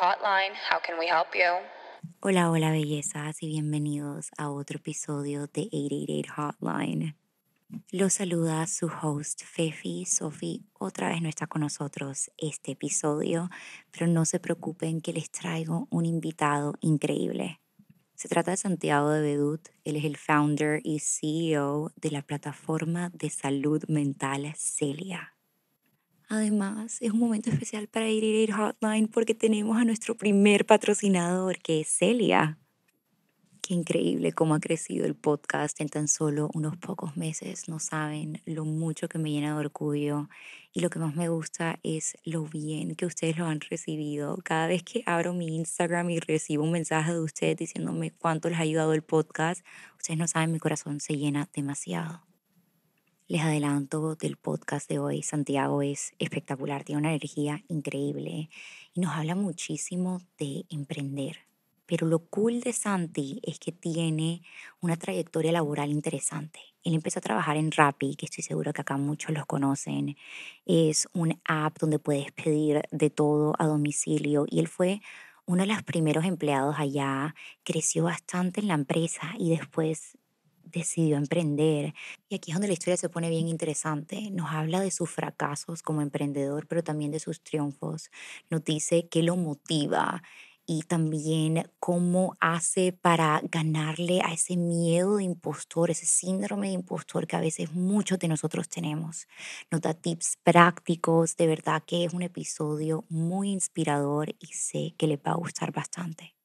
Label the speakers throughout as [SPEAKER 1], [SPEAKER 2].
[SPEAKER 1] Hotline. How can we help you?
[SPEAKER 2] Hola, hola bellezas y bienvenidos a otro episodio de 888 Hotline. Los saluda su host Fefi. Sophie otra vez no está con nosotros este episodio, pero no se preocupen que les traigo un invitado increíble. Se trata de Santiago de Bedut. Él es el founder y CEO de la plataforma de salud mental Celia. Además, es un momento especial para ir Hotline porque tenemos a nuestro primer patrocinador, que es Celia. Qué increíble cómo ha crecido el podcast en tan solo unos pocos meses. No saben lo mucho que me llena de orgullo y lo que más me gusta es lo bien que ustedes lo han recibido. Cada vez que abro mi Instagram y recibo un mensaje de ustedes diciéndome cuánto les ha ayudado el podcast, ustedes no saben, mi corazón se llena demasiado. Les adelanto del podcast de hoy. Santiago es espectacular, tiene una energía increíble y nos habla muchísimo de emprender. Pero lo cool de Santi es que tiene una trayectoria laboral interesante. Él empezó a trabajar en Rappi, que estoy seguro que acá muchos los conocen. Es un app donde puedes pedir de todo a domicilio y él fue uno de los primeros empleados allá, creció bastante en la empresa y después decidió emprender. Y aquí es donde la historia se pone bien interesante. Nos habla de sus fracasos como emprendedor, pero también de sus triunfos. Nos dice qué lo motiva y también cómo hace para ganarle a ese miedo de impostor, ese síndrome de impostor que a veces muchos de nosotros tenemos. Nos da tips prácticos, de verdad que es un episodio muy inspirador y sé que le va a gustar bastante.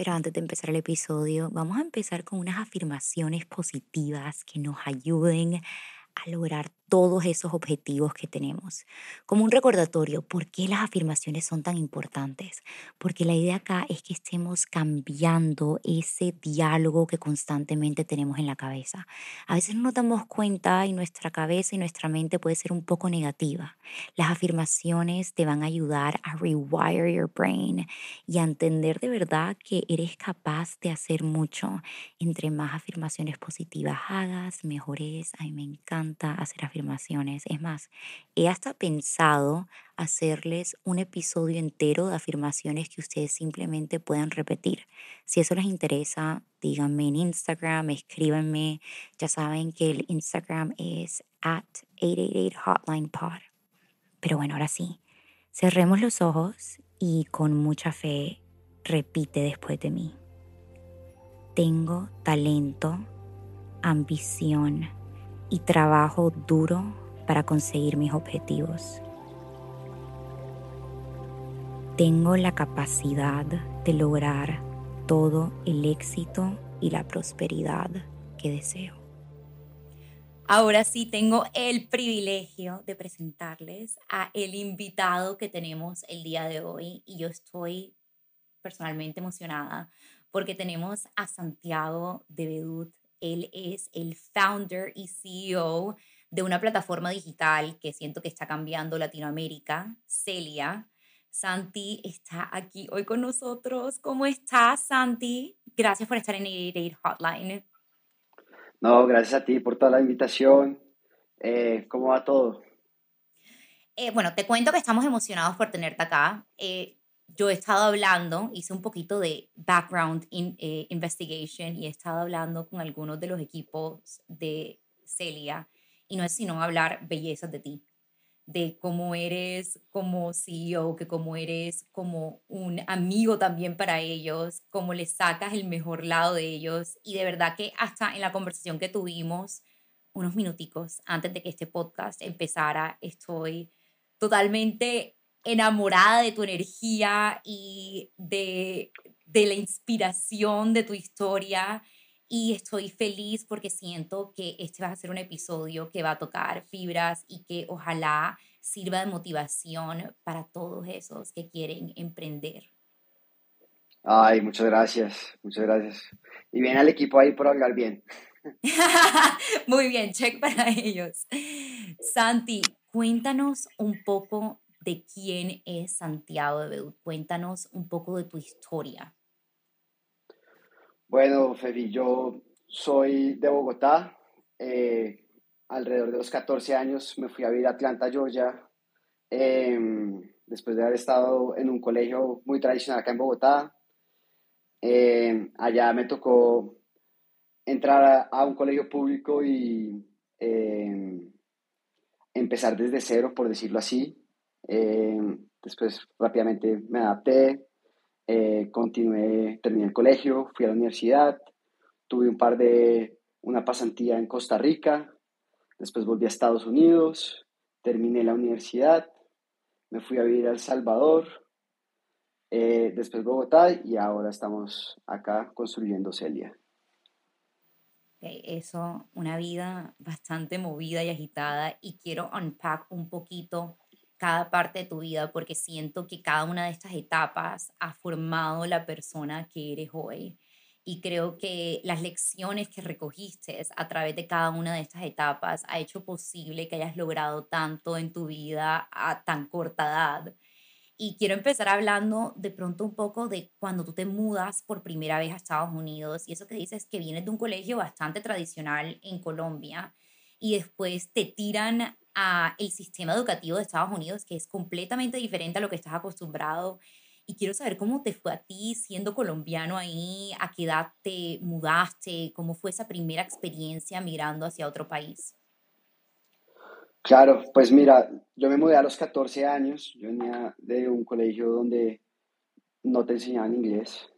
[SPEAKER 2] Pero antes de empezar el episodio, vamos a empezar con unas afirmaciones positivas que nos ayuden a lograr todos esos objetivos que tenemos. Como un recordatorio, ¿por qué las afirmaciones son tan importantes? Porque la idea acá es que estemos cambiando ese diálogo que constantemente tenemos en la cabeza. A veces no nos damos cuenta y nuestra cabeza y nuestra mente puede ser un poco negativa. Las afirmaciones te van a ayudar a rewire your brain y a entender de verdad que eres capaz de hacer mucho. Entre más afirmaciones positivas hagas, mejores. A mí me encanta hacer afirmaciones es más, he hasta pensado hacerles un episodio entero de afirmaciones que ustedes simplemente puedan repetir. Si eso les interesa, díganme en Instagram, escríbanme. Ya saben que el Instagram es at 888hotlinepod. Pero bueno, ahora sí, cerremos los ojos y con mucha fe repite después de mí. Tengo talento, ambición, y trabajo duro para conseguir mis objetivos. Tengo la capacidad de lograr todo el éxito y la prosperidad que deseo. Ahora sí tengo el privilegio de presentarles a el invitado que tenemos el día de hoy y yo estoy personalmente emocionada porque tenemos a Santiago de Bedut él es el founder y CEO de una plataforma digital que siento que está cambiando Latinoamérica, Celia. Santi está aquí hoy con nosotros. ¿Cómo estás, Santi? Gracias por estar en el Hotline.
[SPEAKER 3] No, gracias a ti por toda la invitación. Eh, ¿Cómo va todo?
[SPEAKER 2] Eh, bueno, te cuento que estamos emocionados por tenerte acá. Eh, yo he estado hablando, hice un poquito de background eh, investigation y he estado hablando con algunos de los equipos de Celia y no es sino hablar bellezas de ti, de cómo eres como CEO, que cómo eres como un amigo también para ellos, cómo le sacas el mejor lado de ellos y de verdad que hasta en la conversación que tuvimos unos minuticos antes de que este podcast empezara, estoy totalmente enamorada de tu energía y de, de la inspiración de tu historia y estoy feliz porque siento que este va a ser un episodio que va a tocar fibras y que ojalá sirva de motivación para todos esos que quieren emprender.
[SPEAKER 3] Ay, muchas gracias, muchas gracias. Y viene al equipo ahí por hablar bien.
[SPEAKER 2] Muy bien, check para ellos. Santi, cuéntanos un poco de quién es Santiago de. Cuéntanos un poco de tu historia.
[SPEAKER 3] Bueno, Febi, yo soy de Bogotá. Eh, alrededor de los 14 años me fui a vivir a Atlanta, Georgia. Em, después de haber estado en un colegio muy tradicional acá en Bogotá. Eh, allá me tocó entrar a, un colegio público y eh, empezar desde cero, por decirlo así. Después rápidamente me adapté, continué, terminé el colegio, fui a la universidad, tuve un par de, una pasantía en Costa Rica, después volví a Estados Unidos, terminé la universidad, me fui a vivir a El Salvador, eh, después Bogotá y ahora estamos acá construyendo Celia.
[SPEAKER 2] Eso, una vida bastante movida y agitada y quiero unpack un poquito cada parte de tu vida porque siento que cada una de estas etapas ha formado la persona que eres hoy y creo que las lecciones que recogiste a través de cada una de estas etapas ha hecho posible que hayas logrado tanto en tu vida a tan corta edad. Y quiero empezar hablando de pronto un poco de cuando tú te mudas por primera vez a Estados Unidos y eso que dices que vienes de un colegio bastante tradicional en Colombia y después te tiran a el sistema educativo de Estados Unidos que es completamente diferente a lo que estás acostumbrado y quiero saber cómo te fue a ti siendo colombiano ahí, a qué edad te mudaste, cómo fue esa primera experiencia migrando hacia otro país.
[SPEAKER 3] Claro, pues mira, yo me mudé a los 14 años, yo venía de un colegio donde no te enseñaban inglés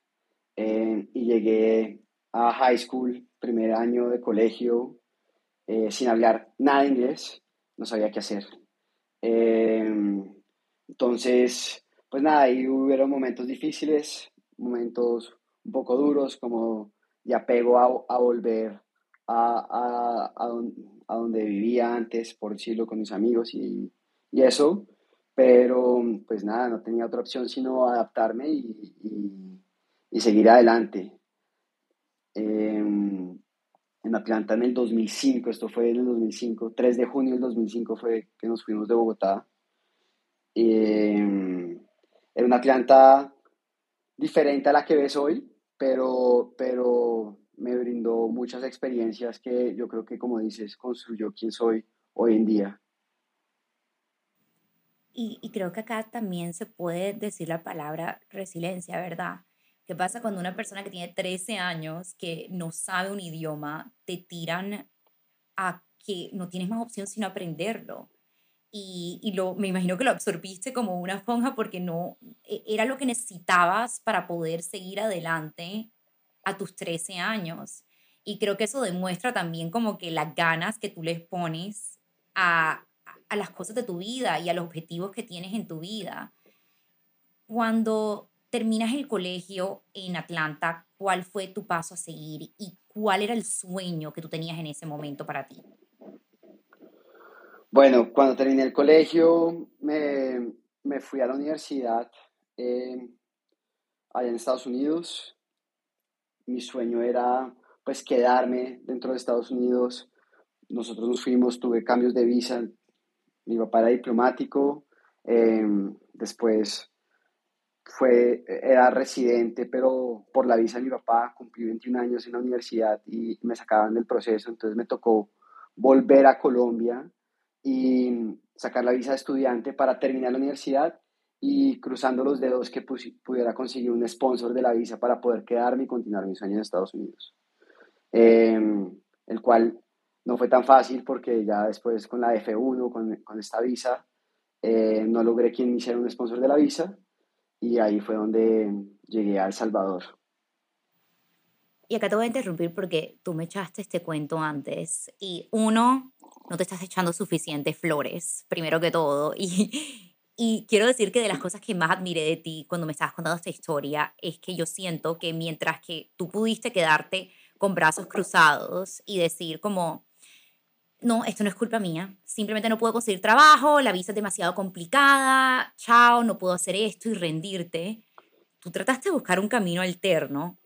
[SPEAKER 3] eh, y llegué a high school, primer año de colegio, eh, sin hablar nada de inglés, no sabía qué hacer. Eh, entonces, pues nada, ahí hubieron momentos difíciles, momentos un poco duros, como ya pego a, volver a, a, donde vivía antes, por decirlo, con mis amigos y, y, eso, pero pues nada, no tenía otra opción sino adaptarme y, y, seguir adelante. Em, en Atlanta en el 2005, esto fue en el 2005, 3 de junio del 2005 fue que nos fuimos de Bogotá. Eh, era una Atlanta diferente a la que ves hoy, pero, pero me brindó muchas experiencias que yo creo que, como dices, construyó quién soy hoy en día.
[SPEAKER 2] Y, creo que acá también se puede decir la palabra resiliencia, ¿verdad? ¿Qué pasa cuando una persona que tiene 13 años, que no sabe un idioma, te tiran a que no tienes más opción sino aprenderlo? y, y, lo, me imagino que lo absorbiste como una esponja porque no e, era lo que necesitabas para poder seguir adelante a tus 13 años. Y creo que eso demuestra también como que las ganas que tú les pones a, a las cosas de tu vida y a los objetivos que tienes en tu vida. Cuando terminas el colegio en Atlanta, ¿cuál fue tu paso a seguir y cuál era el sueño que tú tenías en ese momento para ti?
[SPEAKER 3] Bueno, cuando terminé el colegio me, me fui a la universidad eh, allá en Estados Unidos. Mi sueño era pues quedarme dentro de Estados Unidos. Nosotros nos fuimos, tuve cambios de visa. Mi papá era diplomático, eh, después fue, era residente, pero por la visa de mi papá cumplí 21 años en la universidad y me sacaban del proceso, entonces me tocó volver a Colombia y sacar la visa de estudiante para terminar la universidad y cruzando los dedos que pudiera conseguir un sponsor de la visa para poder quedarme y continuar mi sueño en Estados Unidos. Em, el cual no fue tan fácil porque ya después con la F1, con, con esta visa, eh, no logré quien me hiciera un sponsor de la visa y ahí fue donde llegué a El Salvador.
[SPEAKER 2] Y acá te voy a interrumpir porque tú me echaste este cuento antes y uno, no te estás echando suficientes flores, primero que todo. Y, y quiero decir que de las cosas que más admiré de ti cuando me estabas contando esta historia es que yo siento que mientras que tú pudiste quedarte con brazos cruzados y decir como, no, esto no es culpa mía, simplemente no puedo conseguir trabajo, la visa es demasiado complicada, chao, no puedo hacer esto y rendirte, tú trataste de buscar un camino alterno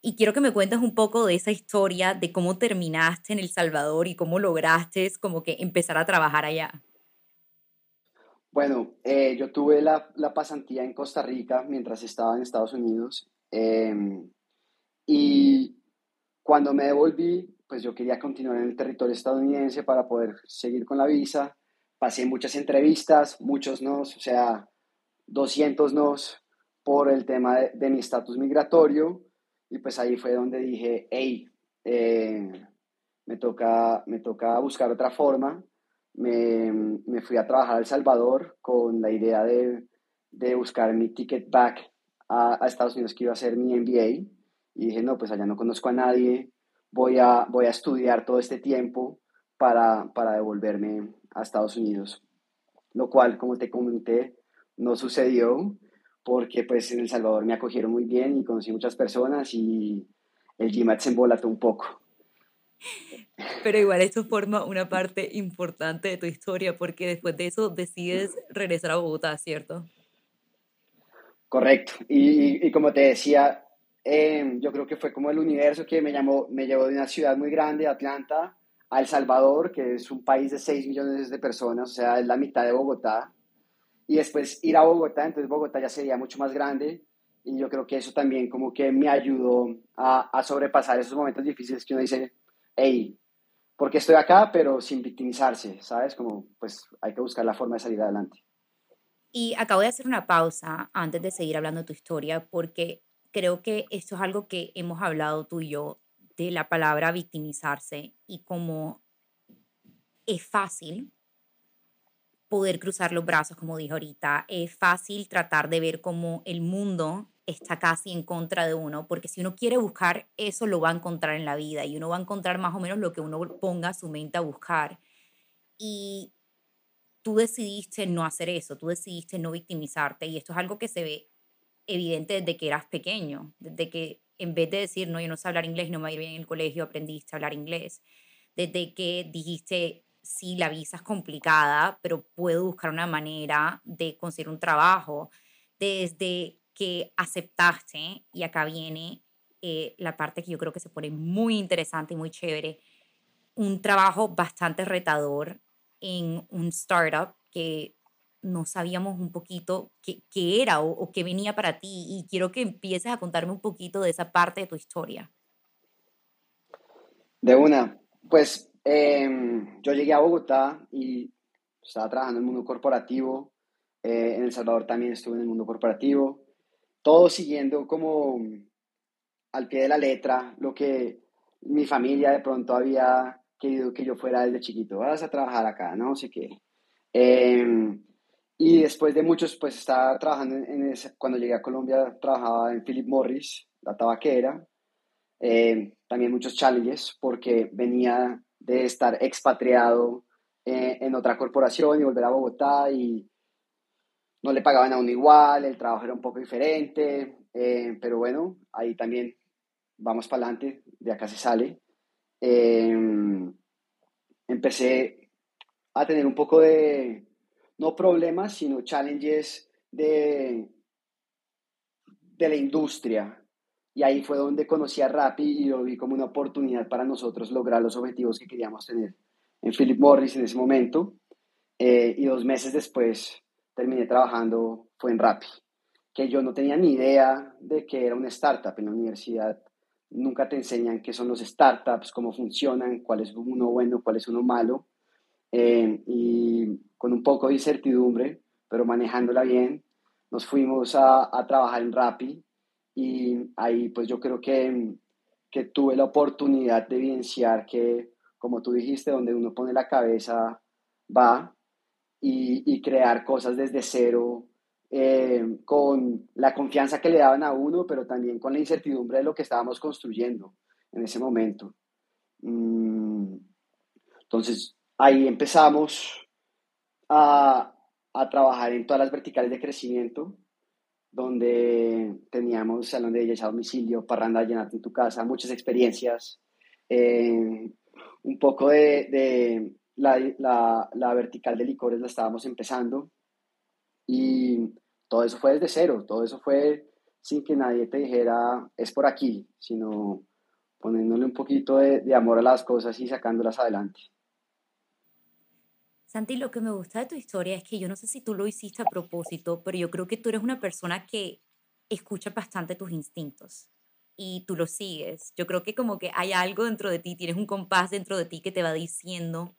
[SPEAKER 2] y quiero que me cuentes un poco de esa historia, de cómo terminaste en El Salvador y cómo lograste como que empezar a trabajar allá.
[SPEAKER 3] Bueno, eh, yo tuve la, pasantía en Costa Rica mientras estaba en Estados Unidos em, y cuando me devolví, pues yo quería continuar en el territorio estadounidense para poder seguir con la visa. Pasé muchas entrevistas, muchos no, o sea, 200 nos por el tema de, mi estatus migratorio y pues ahí fue donde dije, hey, eh, me, toca, me toca buscar otra forma. Me, me, fui a trabajar a El Salvador con la idea de, de buscar mi ticket back a, a, Estados Unidos que iba a ser mi MBA y dije, no, pues allá no conozco a nadie, voy a, voy a estudiar todo este tiempo para, para devolverme a Estados Unidos. Lo cual, como te comenté, no sucedió porque pues en El Salvador me acogieron muy bien y conocí muchas personas y el GMAT se embolató un poco.
[SPEAKER 2] Pero igual esto forma una parte importante de tu historia porque después de eso decides regresar a Bogotá, ¿cierto?
[SPEAKER 3] Correcto. Y, y como te decía, eh, yo creo que fue como el universo que me, llamó, me llevó de una ciudad muy grande, Atlanta, a El Salvador, que es un país de 6 millones de personas, o sea, es la mitad de Bogotá y después ir a Bogotá, entonces Bogotá ya sería mucho más grande y yo creo que eso también como que me ayudó a, a sobrepasar esos momentos difíciles que uno dice, hey, porque estoy acá, pero sin victimizarse, ¿sabes? Como pues hay que buscar la forma de salir adelante.
[SPEAKER 2] Y acabo de hacer una pausa antes de seguir hablando de tu historia porque creo que esto es algo que hemos hablado tú y yo de la palabra victimizarse y como es fácil poder cruzar los brazos, como dije ahorita. Es fácil tratar de ver cómo el mundo está casi en contra de uno, porque si uno quiere buscar eso, lo va a encontrar en la vida y uno va a encontrar más o menos lo que uno ponga su mente a buscar. Y tú decidiste no hacer eso, tú decidiste no victimizarte y esto es algo que se ve evidente desde que eras pequeño, desde que en vez de decir, no, yo no sé hablar inglés, no me ir bien en el colegio, aprendiste a hablar inglés, desde que dijiste, sí, la visa es complicada, pero puedo buscar una manera de conseguir un trabajo. Desde que aceptaste, y acá viene eh, la parte que yo creo que se pone muy interesante y muy chévere, un trabajo bastante retador en un startup que no sabíamos un poquito qué, qué era o, o, qué venía para ti y quiero que empieces a contarme un poquito de esa parte de tu historia.
[SPEAKER 3] De una, pues Em, yo llegué a Bogotá y estaba trabajando en el mundo corporativo. Eh, en El Salvador también estuve en el mundo corporativo. Todo siguiendo como al pie de la letra lo que mi familia de pronto había querido que yo fuera desde chiquito. Vas a trabajar acá, no sé qué. Em, y después de muchos, pues estaba trabajando en, ese, cuando llegué a Colombia, trabajaba en Philip Morris, la tabaquera. Eh, también muchos challenges porque venía de estar expatriado eh, en otra corporación y volver a Bogotá y no le pagaban a uno igual, el trabajo era un poco diferente, eh, pero bueno, ahí también vamos para adelante, de acá se sale. Em, empecé a tener un poco de, no problemas, sino challenges de, de la industria, y ahí fue donde conocí a Rappi y lo vi como una oportunidad para nosotros lograr los objetivos que queríamos tener en Philip Morris en ese momento. Eh, y dos meses después terminé trabajando, fue en Rappi, que yo no tenía ni idea de que era una startup en la universidad. Nunca te enseñan qué son los startups, cómo funcionan, cuál es uno bueno, cuál es uno malo. Eh, y con un poco de incertidumbre, pero manejándola bien, nos fuimos a, a trabajar en Rappi y ahí pues yo creo que, que tuve la oportunidad de evidenciar que, como tú dijiste, donde uno pone la cabeza va y, y crear cosas desde cero eh, con la confianza que le daban a uno, pero también con la incertidumbre de lo que estábamos construyendo en ese momento. Mm, entonces, ahí empezamos a, a, trabajar en todas las verticales de crecimiento donde teníamos salón de belleza a domicilio, parranda llenarte en tu casa, muchas experiencias, eh, un poco de, de la, la, la, vertical de licores la estábamos empezando y todo eso fue desde cero, todo eso fue sin que nadie te dijera es por aquí, sino poniéndole un poquito de, de amor a las cosas y sacándolas adelante.
[SPEAKER 2] Santi, lo que me gusta de tu historia es que yo no sé si tú lo hiciste a propósito, pero yo creo que tú eres una persona que escucha bastante tus instintos y tú los sigues. Yo creo que como que hay algo dentro de ti, tienes un compás dentro de ti que te va diciendo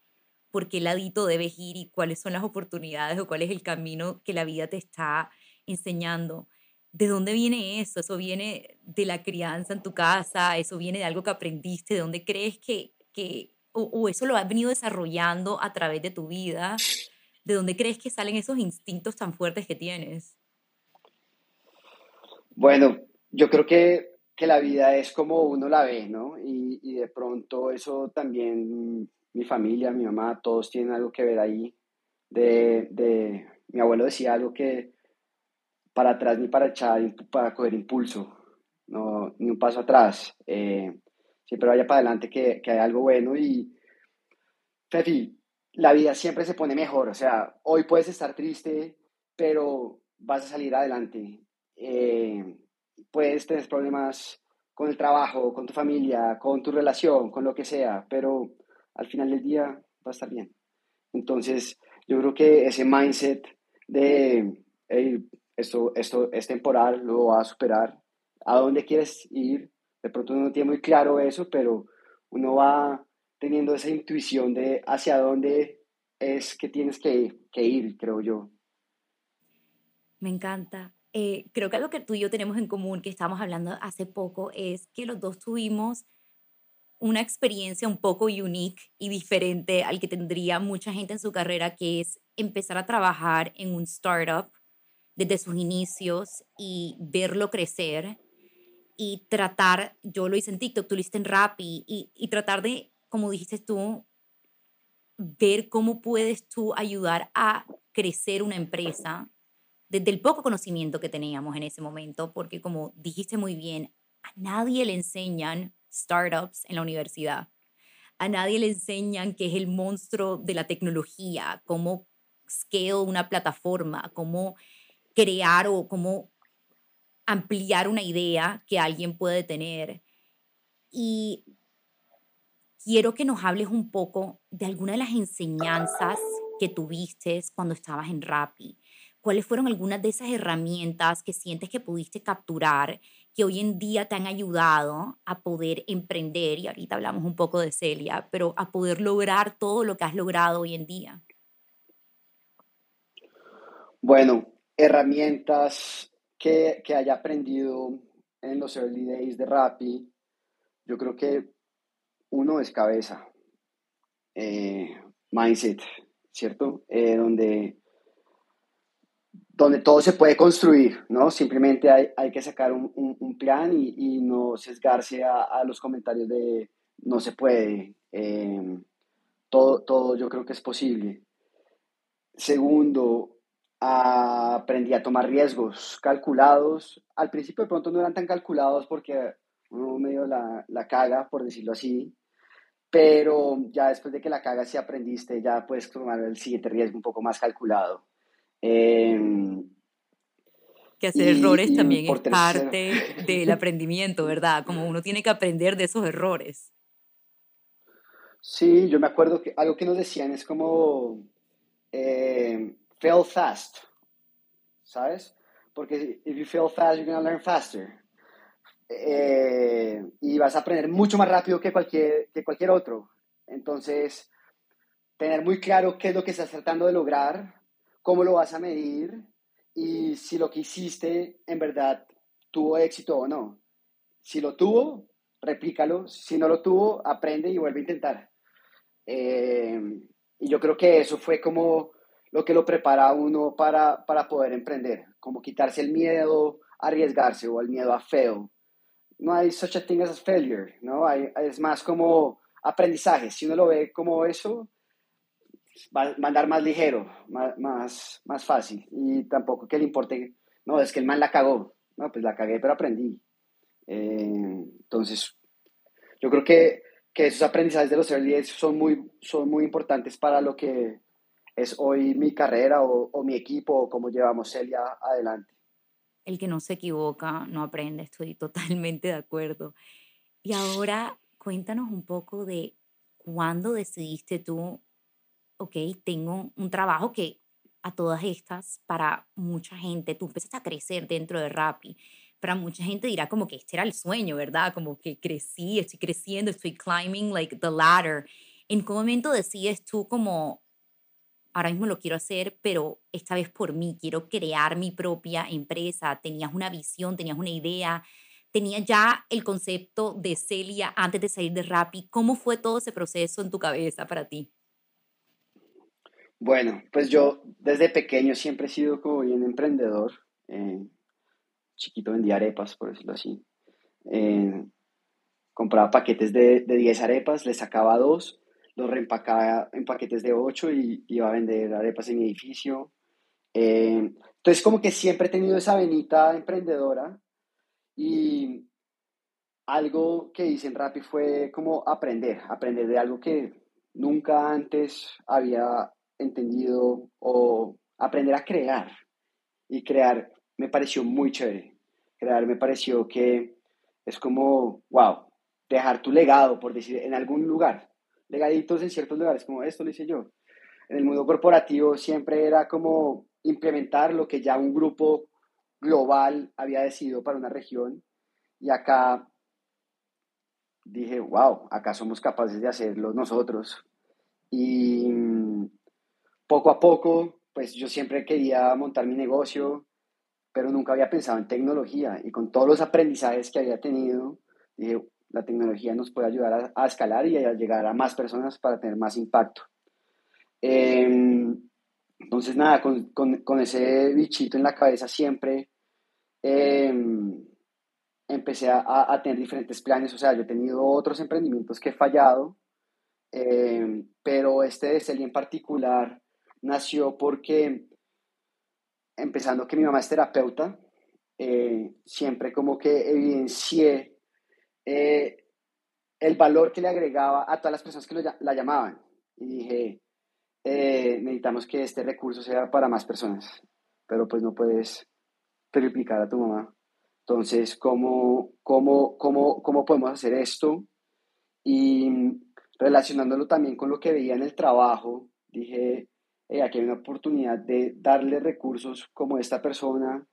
[SPEAKER 2] por qué ladito debes ir y cuáles son las oportunidades o cuál es el camino que la vida te está enseñando. ¿De dónde viene eso? ¿Eso viene de la crianza en tu casa? ¿Eso viene de algo que aprendiste? ¿De dónde crees que, que o, eso lo has venido desarrollando a través de tu vida? ¿De dónde crees que salen esos instintos tan fuertes que tienes?
[SPEAKER 3] Bueno, yo creo que, que la vida es como uno la ve, ¿no? Y, y de pronto eso también, mi familia, mi mamá, todos tienen algo que ver ahí. De, de, mi abuelo decía algo que para atrás ni para echar, para coger impulso, no, ni un paso atrás. Eh, siempre vaya para adelante que, que, hay algo bueno y, Fefi, la vida siempre se pone mejor, o sea, hoy puedes estar triste, pero vas a salir adelante. Eh, puedes tener problemas con el trabajo, con tu familia, con tu relación, con lo que sea, pero al final del día va a estar bien. Entonces, yo creo que ese mindset de esto, esto es temporal, lo va a superar, a dónde quieres ir, de pronto uno no tiene muy claro eso, pero uno va teniendo esa intuición de hacia dónde es que tienes que, que ir, creo yo.
[SPEAKER 2] Me encanta. Eh, creo que algo que tú y yo tenemos en común, que estábamos hablando hace poco, es que los dos tuvimos una experiencia un poco unique y diferente al que tendría mucha gente en su carrera, que es empezar a trabajar en un startup desde sus inicios y verlo crecer y tratar, yo lo hice en TikTok, tú lo hiciste en Rappi, y, y tratar de, como dijiste tú, ver cómo puedes tú ayudar a crecer una empresa desde el poco conocimiento que teníamos en ese momento, porque como dijiste muy bien, a nadie le enseñan startups en la universidad. A nadie le enseñan qué es el monstruo de la tecnología, cómo scale una plataforma, cómo crear o cómo ampliar una idea que alguien puede tener. Y quiero que nos hables un poco de alguna de las enseñanzas que tuviste cuando estabas en Rappi ¿Cuáles fueron algunas de esas herramientas que sientes que pudiste capturar que hoy en día te han ayudado a poder emprender? Y ahorita hablamos un poco de Celia, pero a poder lograr todo lo que has logrado hoy en día.
[SPEAKER 3] Bueno, herramientas que, que haya aprendido en los early days de Rappi, yo creo que uno es cabeza, eh, mindset, ¿cierto? Eh, donde donde todo se puede construir, ¿no? Simplemente hay, hay que sacar un, un, plan y, y, no sesgarse a, a, los comentarios de no se puede. Eh, todo, todo yo creo que es posible. Segundo, aprendí a tomar riesgos calculados. Al principio de pronto no eran tan calculados porque uno medio la, la caga, por decirlo así, pero ya después de que la cagas y aprendiste, ya puedes tomar el siguiente riesgo un poco más calculado. Em,
[SPEAKER 2] que hacer errores también es parte del aprendimiento, ¿verdad? Como uno tiene que aprender de esos errores.
[SPEAKER 3] Sí, yo me acuerdo que algo que nos decían es como eh, fail fast, ¿sabes? Porque if you fail fast, you're gonna learn faster. Eh, y vas a aprender mucho más rápido que cualquier, que cualquier otro. Entonces, tener muy claro qué es lo que estás tratando de lograr cómo lo vas a medir y si lo que hiciste en verdad tuvo éxito o no. Si lo tuvo, replícalo. Si no lo tuvo, aprende y vuelve a intentar. Eh, y yo creo que eso fue como lo que lo prepara a uno para, para poder emprender, como quitarse el miedo a arriesgarse o el miedo a fail. No hay such a thing as failure, ¿no? Hay, es más como aprendizaje. Si uno lo ve como eso, va, a andar más ligero, más, más, más, fácil. Y tampoco que le importe, no, es que el man la cagó. No, pues la cagué, pero aprendí. Eh, entonces, yo creo que, que, esos aprendizajes de los early son muy, son muy importantes para lo que es hoy mi carrera o, o mi equipo o cómo llevamos Celia adelante.
[SPEAKER 2] El que no se equivoca no aprende, estoy totalmente de acuerdo. Y ahora cuéntanos un poco de cuándo decidiste tú ok, tengo un trabajo que a todas estas, para mucha gente, tú empiezas a crecer dentro de Rappi. Para mucha gente dirá como que este era el sueño, ¿verdad? Como que crecí, estoy creciendo, estoy climbing like the ladder. ¿En qué momento decides tú como ahora mismo lo quiero hacer, pero esta vez por mí, quiero crear mi propia empresa. Tenías una visión, tenías una idea, tenías ya el concepto de Celia antes de salir de Rappi. ¿Cómo fue todo ese proceso en tu cabeza para ti?
[SPEAKER 3] Bueno, pues yo desde pequeño siempre he sido como bien emprendedor. Eh, chiquito vendía arepas, por decirlo así. Eh, compraba paquetes de, de 10 arepas, le sacaba dos, los reempacaba en paquetes de 8 y iba a vender arepas en mi edificio. Eh, entonces como que siempre he tenido esa venita emprendedora y algo que hice en Rappi fue como aprender, aprender de algo que nunca antes había entendido o aprender a crear. Y crear me pareció muy chévere. Crear me pareció que es como, wow, dejar tu legado, por decir, en algún lugar. Legaditos en ciertos lugares, como esto lo hice yo. En el mundo corporativo siempre era como implementar lo que ya un grupo global había decidido para una región. Y acá dije, wow, acá somos capaces de hacerlo nosotros. Y poco a poco, pues yo siempre quería montar mi negocio, pero nunca había pensado en tecnología. Y con todos los aprendizajes que había tenido, dije, la tecnología nos puede ayudar a, escalar y a llegar a más personas para tener más impacto. Em, entonces, nada, con, con, ese bichito en la cabeza siempre em, empecé a, a, tener diferentes planes. O sea, yo he tenido otros emprendimientos que he fallado, em, pero este de Celia en particular nació porque, empezando que mi mamá es terapeuta, eh, siempre como que evidencié eh, el valor que le agregaba a todas las personas que la llamaban. Y dije, eh, necesitamos que este recurso sea para más personas, pero pues no puedes triplicar a tu mamá. Entonces, ¿cómo, cómo, cómo, cómo podemos hacer esto? Y relacionándolo también con lo que veía en el trabajo, dije, aquí hay una oportunidad de darle recursos como esta persona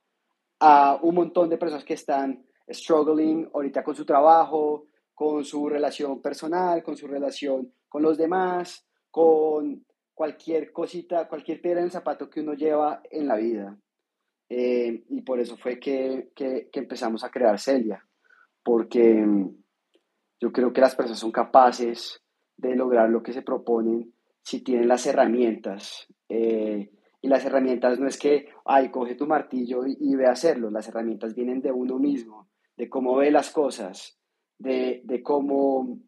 [SPEAKER 3] a un montón de personas que están struggling ahorita con su trabajo, con su relación personal, con su relación con los demás, con cualquier cosita, cualquier piedra en el zapato que uno lleva en la vida. Eh, y por eso fue que, que, empezamos a crear Celia, porque mm, yo creo que las personas son capaces de lograr lo que se proponen si tienen las herramientas. Eh, y las herramientas no es que, ay, coge tu martillo y, ve a hacerlo, las herramientas vienen de uno mismo, de cómo ve las cosas, de, de cómo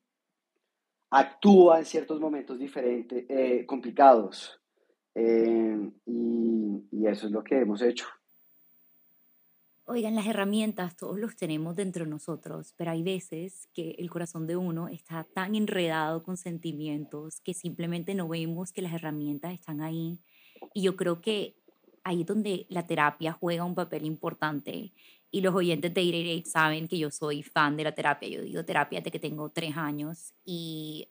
[SPEAKER 3] actúa en ciertos momentos diferentes, eh, complicados. Eh, y, eso es lo que hemos hecho.
[SPEAKER 2] Oigan, las herramientas todos los tenemos dentro de nosotros, pero hay veces que el corazón de uno está tan enredado con sentimientos que simplemente no vemos que las herramientas están ahí. Y yo creo que ahí es donde la terapia juega un papel importante. Y los oyentes de 888 saben que yo soy fan de la terapia. Yo digo terapia desde que tengo tres años. Y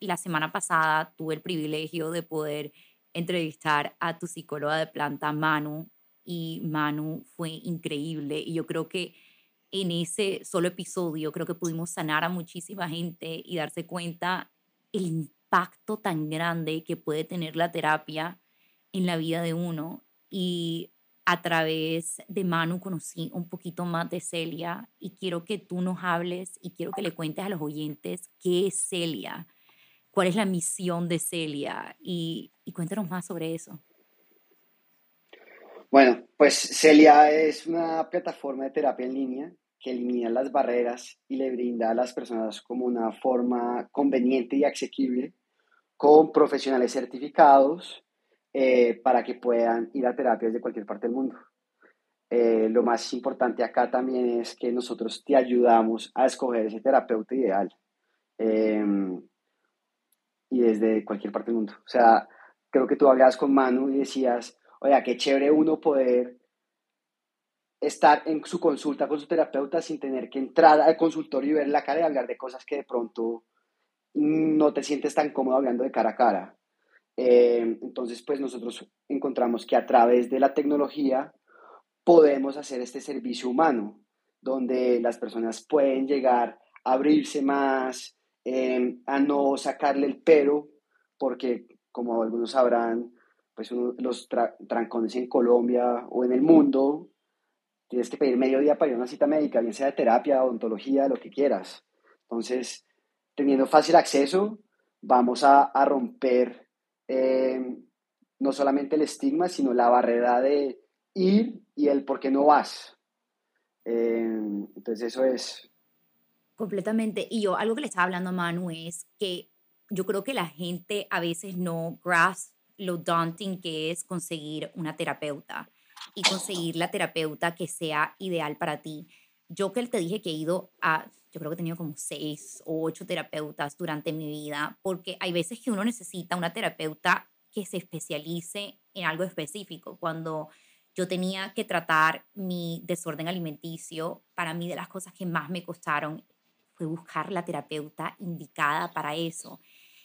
[SPEAKER 2] la semana pasada tuve el privilegio de poder entrevistar a tu psicóloga de planta, Manu, y Manu fue increíble y yo creo que en ese solo episodio creo que pudimos sanar a muchísima gente y darse cuenta el impacto tan grande que puede tener la terapia en la vida de uno y a través de Manu conocí un poquito más de Celia y quiero que tú nos hables y quiero que le cuentes a los oyentes qué es Celia, cuál es la misión de Celia y, y cuéntanos más sobre eso.
[SPEAKER 3] Bueno, pues Celia es una plataforma de terapia en línea que elimina las barreras y le brinda a las personas como una forma conveniente y asequible con profesionales certificados eh, para que puedan ir a terapias de cualquier parte del mundo. Eh, lo más importante acá también es que nosotros te ayudamos a escoger ese terapeuta ideal em, y desde cualquier parte del mundo. O sea, creo que tú hablabas con Manu y decías, oiga, qué chévere uno poder estar en su consulta con su terapeuta sin tener que entrar al consultorio y ver la cara y hablar de cosas que de pronto no te sientes tan cómodo hablando de cara a cara. Eh, entonces, pues nosotros encontramos que a través de la tecnología podemos hacer este servicio humano, donde las personas pueden llegar a abrirse más, eh, a no sacarle el pero, porque como algunos sabrán, pues los trancones en Colombia o en el mundo, tienes que pedir medio día para ir a una cita médica, bien sea de terapia, odontología, lo que quieras. Entonces, teniendo fácil acceso, vamos a, romper eh, no solamente el estigma, sino la barrera de ir y el por qué no vas. Eh, entonces, eso es.
[SPEAKER 2] Completamente. Y yo, algo que le estaba hablando a Manu es que yo creo que la gente a veces no grasp lo daunting que es conseguir una terapeuta y conseguir la terapeuta que sea ideal para ti. Yo que te dije que he ido a, yo creo que he tenido como seis o ocho terapeutas durante mi vida, porque hay veces que uno necesita una terapeuta que se especialice en algo específico. Cuando yo tenía que tratar mi desorden alimenticio, para mí de las cosas que más me costaron fue buscar la terapeuta indicada para eso.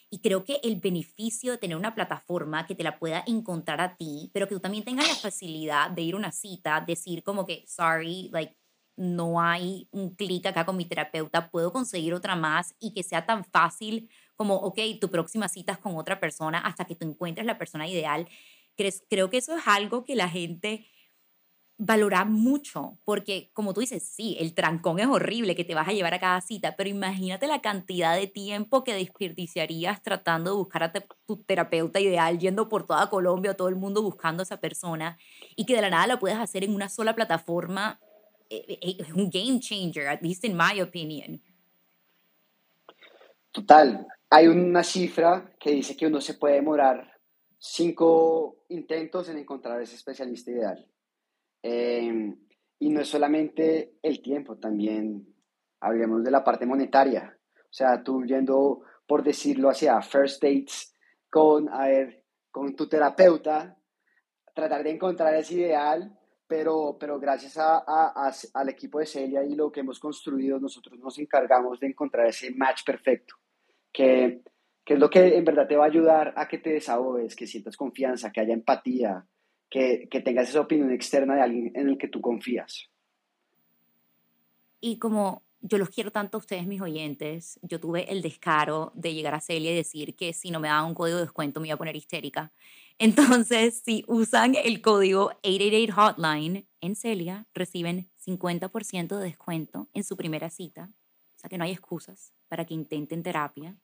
[SPEAKER 2] Y creo que el beneficio de tener una plataforma que te la pueda encontrar a ti, pero que tú también tengas la facilidad de ir a una cita, decir como que, sorry, like, no hay un clic acá con mi terapeuta, puedo conseguir otra más y que sea tan fácil como, ok, tu próxima cita es con otra persona hasta que tú encuentres la persona ideal. Creo que eso es algo que la gente valorar mucho, porque como tú dices, sí, el trancón es horrible que te vas a llevar a cada cita, pero imagínate la cantidad de tiempo que desperdiciarías tratando de buscar a tu terapeuta ideal, yendo por toda Colombia, todo el mundo buscando a esa persona, y que de la nada lo puedes hacer en una sola plataforma, un game changer, at least in my opinion.
[SPEAKER 3] Total, hay una cifra que dice que uno se puede demorar cinco intentos en encontrar ese especialista ideal. Em, y no es solamente el tiempo, también hablemos de la parte monetaria. O sea, tú yendo, por decirlo hacia first dates con, a ver, con tu terapeuta, tratar de encontrar ese ideal, pero, pero gracias a, a, al equipo de Celia y lo que hemos construido, nosotros nos encargamos de encontrar ese match perfecto, que, que es lo que en verdad te va a ayudar a que te desahogues, que sientas confianza, que haya empatía, que, que tengas esa opinión externa de alguien en el que tú confías.
[SPEAKER 2] Y como yo los quiero tanto a ustedes, mis oyentes, yo tuve el descaro de llegar a Celia y decir que si no me daban un código de descuento me iba a poner histérica. Entonces, si usan el código 888 Hotline en Celia, reciben 50% de descuento en su primera cita. O sea que no hay excusas para que intenten terapia.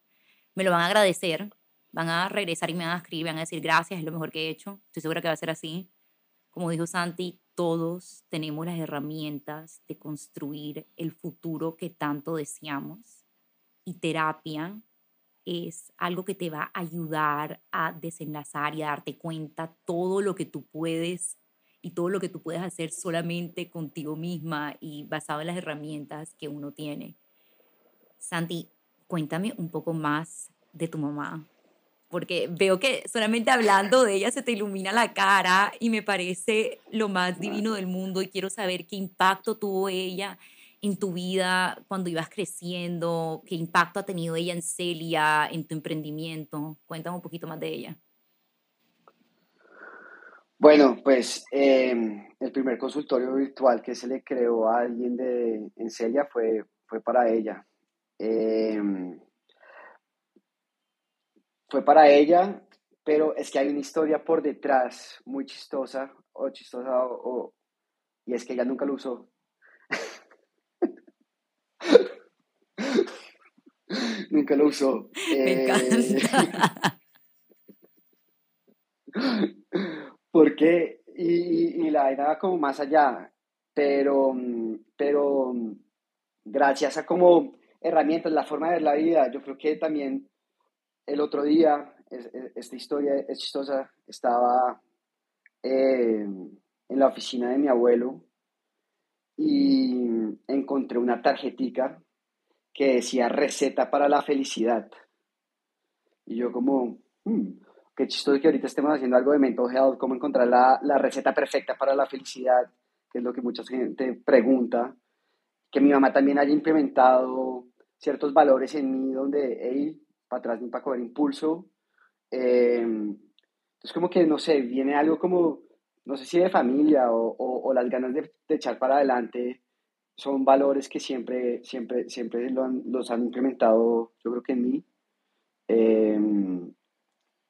[SPEAKER 2] Me lo van a agradecer van a regresar y me van a escribir, van a decir gracias, es lo mejor que he hecho. Estoy segura que va a ser así. Como dijo Santi, todos tenemos las herramientas de construir el futuro que tanto deseamos. Y terapia es algo que te va a ayudar a desenlazar y a darte cuenta todo lo que tú puedes y todo lo que tú puedes hacer solamente contigo misma y basado en las herramientas que uno tiene. Santi, cuéntame un poco más de tu mamá porque veo que solamente hablando de ella se te ilumina la cara y me parece lo más divino del mundo y quiero saber qué impacto tuvo ella en tu vida cuando ibas creciendo, qué impacto ha tenido ella en Celia, en tu emprendimiento. Cuéntame un poquito más de ella.
[SPEAKER 3] Bueno, pues em, el primer consultorio virtual que se le creó a alguien de, en Celia fue, fue para ella. Eh, fue para ella, pero es que hay una historia por detrás muy chistosa o chistosa o, y es que ella nunca lo usó. Nunca lo usó.
[SPEAKER 2] Me eh,
[SPEAKER 3] porque, y, y, la vaina va como más allá, pero, pero gracias a como herramientas, la forma de ver la vida, yo creo que también el otro día, esta historia es chistosa, estaba eh, en la oficina de mi abuelo y encontré una tarjetica que decía receta para la felicidad. Y yo como, hmm, qué chistoso que ahorita estemos haciendo algo de mental health, cómo encontrar la, la, receta perfecta para la felicidad, que es lo que mucha gente pregunta. Que mi mamá también haya implementado ciertos valores en mí donde, hey, para atrás ni para coger impulso. Eh, entonces, como que, no sé, viene algo como, no sé si de familia o, o, las ganas de, echar para adelante son valores que siempre, siempre, siempre los han implementado, yo creo que en mí. Eh,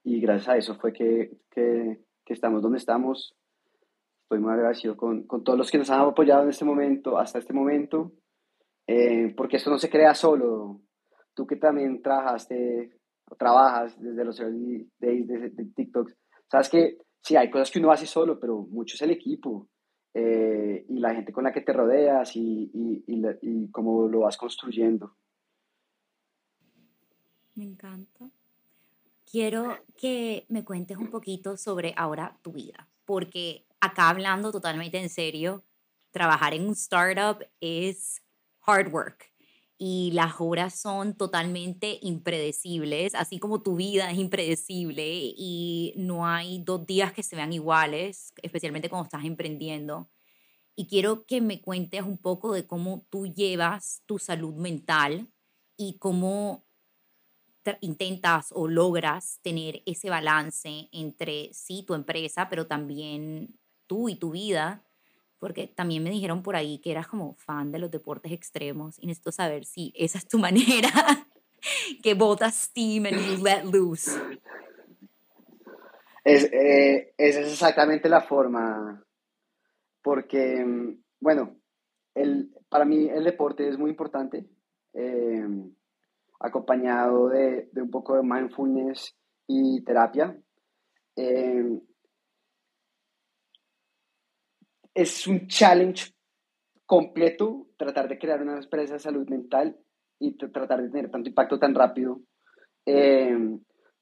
[SPEAKER 3] y gracias a eso fue que, que, que estamos donde estamos. Estoy muy agradecido con, con todos los que nos han apoyado en este momento, hasta este momento, eh, porque esto no se crea solo. Tú que también trabajaste, o trabajas desde los early days de, de TikTok, sabes que sí, hay cosas que uno hace solo, pero mucho es el equipo. Eh, y la gente con la que te rodeas y, y, y, y, cómo lo vas construyendo.
[SPEAKER 2] Me encanta. Quiero que me cuentes un poquito sobre ahora tu vida, porque acá hablando totalmente en serio, trabajar en un startup es hard work y las horas son totalmente impredecibles, así como tu vida es impredecible y no hay dos días que se vean iguales, especialmente cuando estás emprendiendo. Y quiero que me cuentes un poco de cómo tú llevas tu salud mental y cómo intentas o logras tener ese balance entre sí, tu empresa, pero también tú y tu vida, porque también me dijeron por ahí que eras como fan de los deportes extremos y necesito saber si esa es tu manera, que botas steam and you let loose.
[SPEAKER 3] Es, eh, esa es exactamente la forma, porque, bueno, el, para mí el deporte es muy importante, eh, acompañado de, de, un poco de mindfulness y terapia. Eh, es un challenge completo tratar de crear una empresa de salud mental y tratar de tener tanto impacto tan rápido. Eh,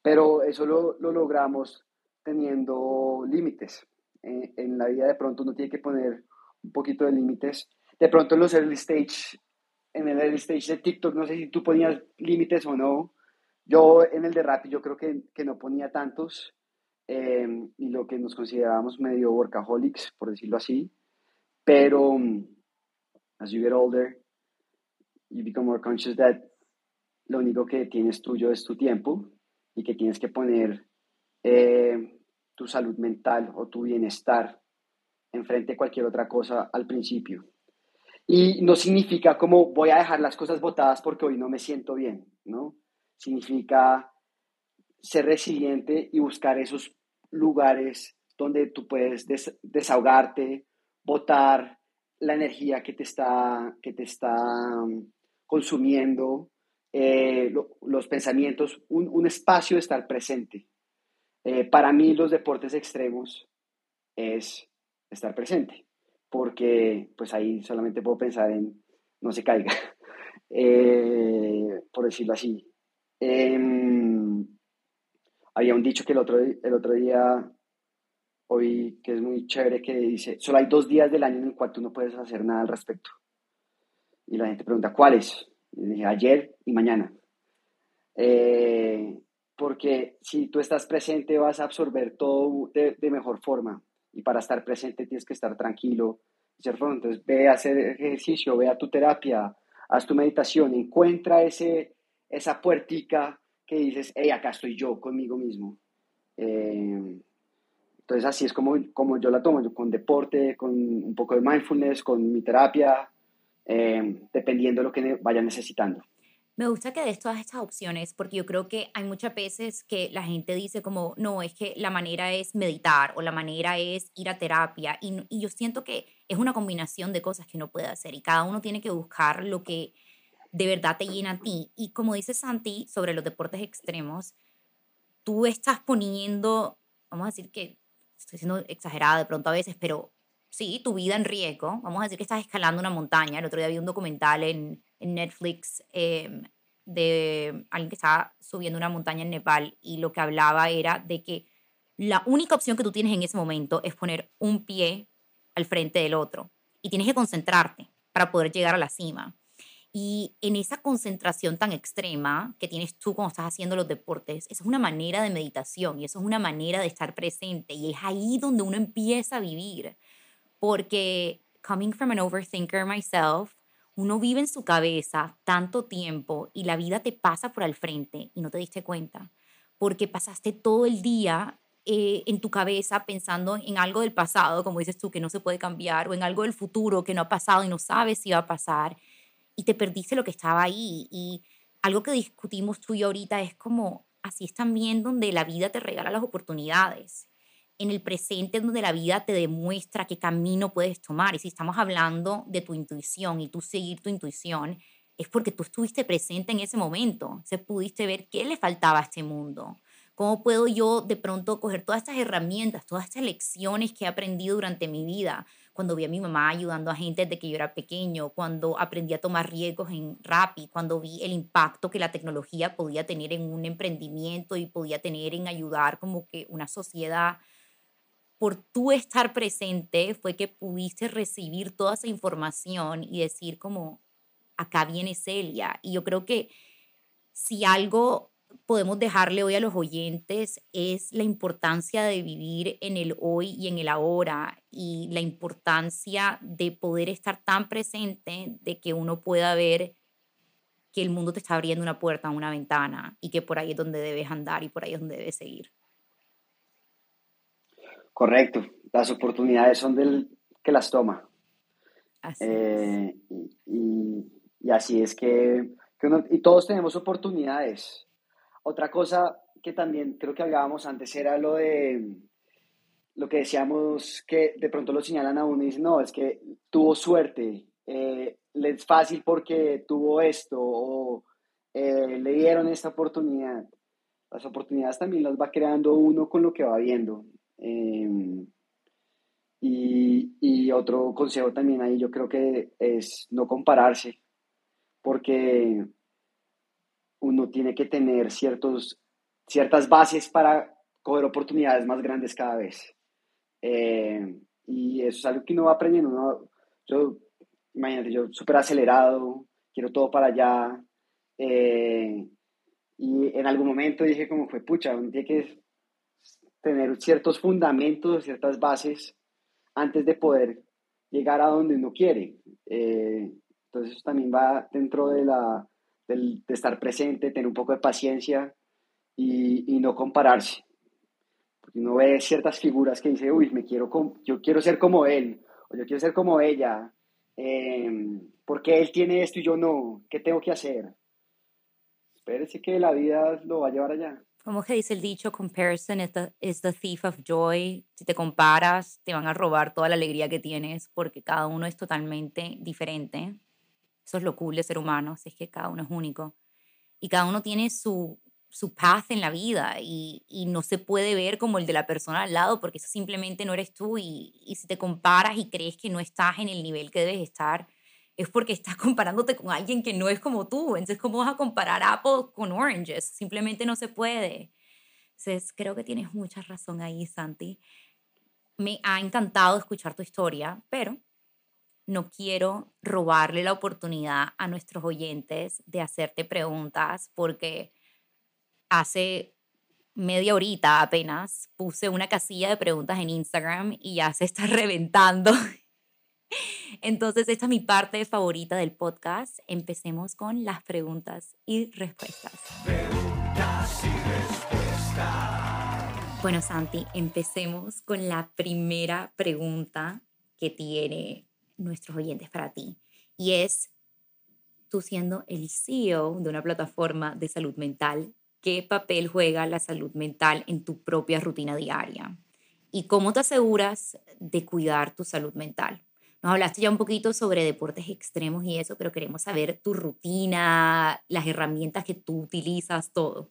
[SPEAKER 3] pero eso lo, lo, logramos teniendo límites. Eh, en la vida de pronto uno tiene que poner un poquito de límites. De pronto en los early stage, en el early stage de TikTok, no sé si tú ponías límites o no. Yo en el de Rappi yo creo que, que no ponía tantos. Em, y lo que nos considerábamos medio workaholics, por decirlo así. Pero, as you get older, you become more conscious that lo único que tienes tuyo es tu tiempo y que tienes que poner eh, tu salud mental o tu bienestar enfrente de cualquier otra cosa al principio. Y no significa como voy a dejar las cosas botadas porque hoy no me siento bien, ¿no? Significa ser resiliente y buscar esos lugares donde tú puedes desahogarte, botar la energía que te está, que te está um, consumiendo, eh, los pensamientos, un, un, espacio de estar presente. Eh, para mí los deportes extremos es estar presente, porque pues ahí solamente puedo pensar en no se caiga, eh, por decirlo así. Eh, había un dicho que el otro, el otro día hoy que es muy chévere que dice, solo hay dos días del año en el cual tú no puedes hacer nada al respecto. Y la gente pregunta, ¿cuáles? Dije, ayer y mañana. Eh, porque si tú estás presente vas a absorber todo de, mejor forma. Y para estar presente tienes que estar tranquilo. Entonces ve a hacer ejercicio, ve a tu terapia, haz tu meditación, encuentra ese, esa puertica que dices, hey, acá estoy yo conmigo mismo. Eh, entonces así es como, como yo la tomo, yo con deporte, con un poco de mindfulness, con mi terapia, eh, dependiendo de lo que vaya necesitando.
[SPEAKER 2] Me gusta que des todas estas opciones porque yo creo que hay muchas veces que la gente dice como, no, es que la manera es meditar o la manera es ir a terapia y, y yo siento que es una combinación de cosas que uno puede hacer y cada uno tiene que buscar lo que de verdad te llena a ti. Y como dice Santi sobre los deportes extremos, tú estás poniendo, vamos a decir que estoy siendo exagerada de pronto a veces, pero sí, tu vida en riesgo. Vamos a decir que estás escalando una montaña. El otro día vi un documental en, en Netflix eh, de alguien que estaba subiendo una montaña en Nepal y lo que hablaba era de que la única opción que tú tienes en ese momento es poner un pie al frente del otro y tienes que concentrarte para poder llegar a la cima. Y en esa concentración tan extrema que tienes tú cuando estás haciendo los deportes, eso es una manera de meditación y eso es una manera de estar presente. Y es ahí donde uno empieza a vivir. Porque, coming from an overthinker myself, uno vive en su cabeza tanto tiempo y la vida te pasa por al frente y no te diste cuenta. Porque pasaste todo el día eh, en tu cabeza pensando en algo del pasado, como dices tú, que no se puede cambiar, o en algo del futuro que no ha pasado y no sabes si va a pasar y te perdiste lo que estaba ahí. Y algo que discutimos tú y yo ahorita es como, así es también donde la vida te regala las oportunidades. en el presente donde la vida te demuestra qué camino puedes tomar. Y si estamos hablando de tu intuición y tú seguir tu intuición, es porque tú estuviste presente en ese momento. Se pudiste ver qué le faltaba a este mundo. ¿Cómo puedo yo de pronto coger todas estas herramientas, todas estas lecciones que he aprendido durante mi vida? Cuando vi a mi mamá ayudando a gente desde que yo era pequeño, cuando aprendí a tomar riesgos en Rappi, cuando vi el impacto que la tecnología podía tener en un emprendimiento y podía tener en ayudar como que una sociedad por tú estar presente fue que pudiste recibir toda esa información y decir como, acá viene Celia. Y yo creo que si algo podemos dejarle hoy a los oyentes es la importancia de vivir en el hoy y en el ahora y la importancia de poder estar tan presente de que uno pueda ver que el mundo te está abriendo una puerta, una ventana y que por ahí es donde debes andar y por ahí es donde debes seguir.
[SPEAKER 3] Correcto, las oportunidades son del que las toma. Así eh, y, y, así es que, y todos tenemos oportunidades. Otra cosa que también creo que hablábamos antes era lo de lo que decíamos que de pronto lo señalan a uno y dicen, no, es que tuvo suerte, eh, es fácil porque tuvo esto o eh, le dieron esta oportunidad. Las oportunidades también las va creando uno con lo que va viendo. Em, y, y, otro consejo también ahí yo creo que es no compararse, porque uno tiene que tener ciertos, ciertas bases para coger oportunidades más grandes cada vez. Em, y eso es algo que uno va aprendiendo. yo, imagínate, yo súper acelerado, quiero todo para allá. Eh, y en algún momento dije como fue, pucha, uno tiene que tener ciertos fundamentos, ciertas bases antes de poder llegar a donde uno quiere. Eh, entonces eso también va dentro de, la, de estar presente, tener un poco de paciencia y, y, no compararse. Porque uno ve ciertas figuras que dice, uy, me quiero yo quiero ser como él, o yo quiero ser como ella, eh, porque él tiene esto y yo no, ¿qué tengo que hacer? Espérese que la vida lo va a llevar allá.
[SPEAKER 2] Como que dice el dicho, comparison is the, thief of joy. Si te comparas, te van a robar toda la alegría que tienes porque cada uno es totalmente diferente. Eso es lo cool de ser humano, es que cada uno es único. Y cada uno tiene su, su path en la vida y, y, no se puede ver como el de la persona al lado porque eso simplemente no eres tú y, y si te comparas y crees que no estás en el nivel que debes estar, es porque estás comparándote con alguien que no es como tú. Entonces, ¿cómo vas a comparar Apple con Oranges? Simplemente no se puede. Entonces, creo que tienes mucha razón ahí, Santi. Me ha encantado escuchar tu historia, pero no quiero robarle la oportunidad a nuestros oyentes de hacerte preguntas porque hace media horita apenas puse una casilla de preguntas en Instagram y ya se está reventando entonces, esta es mi parte favorita del podcast. Empecemos con las preguntas y respuestas. Preguntas y respuestas. Bueno, Santi, empecemos con la primera pregunta que tiene nuestros oyentes para ti. Y es, tú siendo el CEO de una plataforma de salud mental, ¿qué papel juega la salud mental en tu propia rutina diaria? ¿Y cómo te aseguras de cuidar tu salud mental? Nos hablaste ya un poquito sobre deportes extremos y eso, pero queremos saber tu rutina, las herramientas que tú utilizas, todo.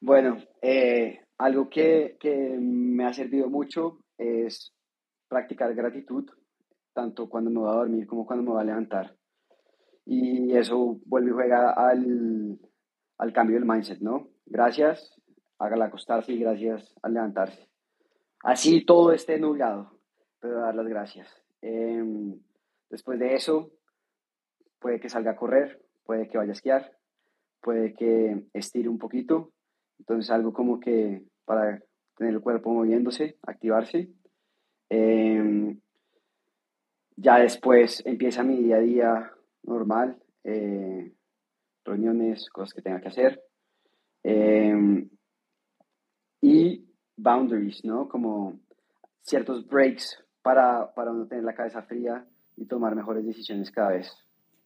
[SPEAKER 3] Bueno, eh, algo que, que, me ha servido mucho es practicar gratitud, tanto cuando me voy a dormir como cuando me voy a levantar. Y eso vuelve y juega al, al cambio del mindset, ¿no? Gracias, hágala acostarse y gracias al levantarse. Así todo esté nublado pero dar las gracias. Em, después de eso, puede que salga a correr, puede que vaya a esquiar, puede que estire un poquito. Entonces, algo como que para tener el cuerpo moviéndose, activarse. Em, ya después empieza mi día a día normal, eh, reuniones, cosas que tenga que hacer. Em, y boundaries, ¿no? Como ciertos breaks para, para no tener la cabeza fría y tomar mejores decisiones cada vez.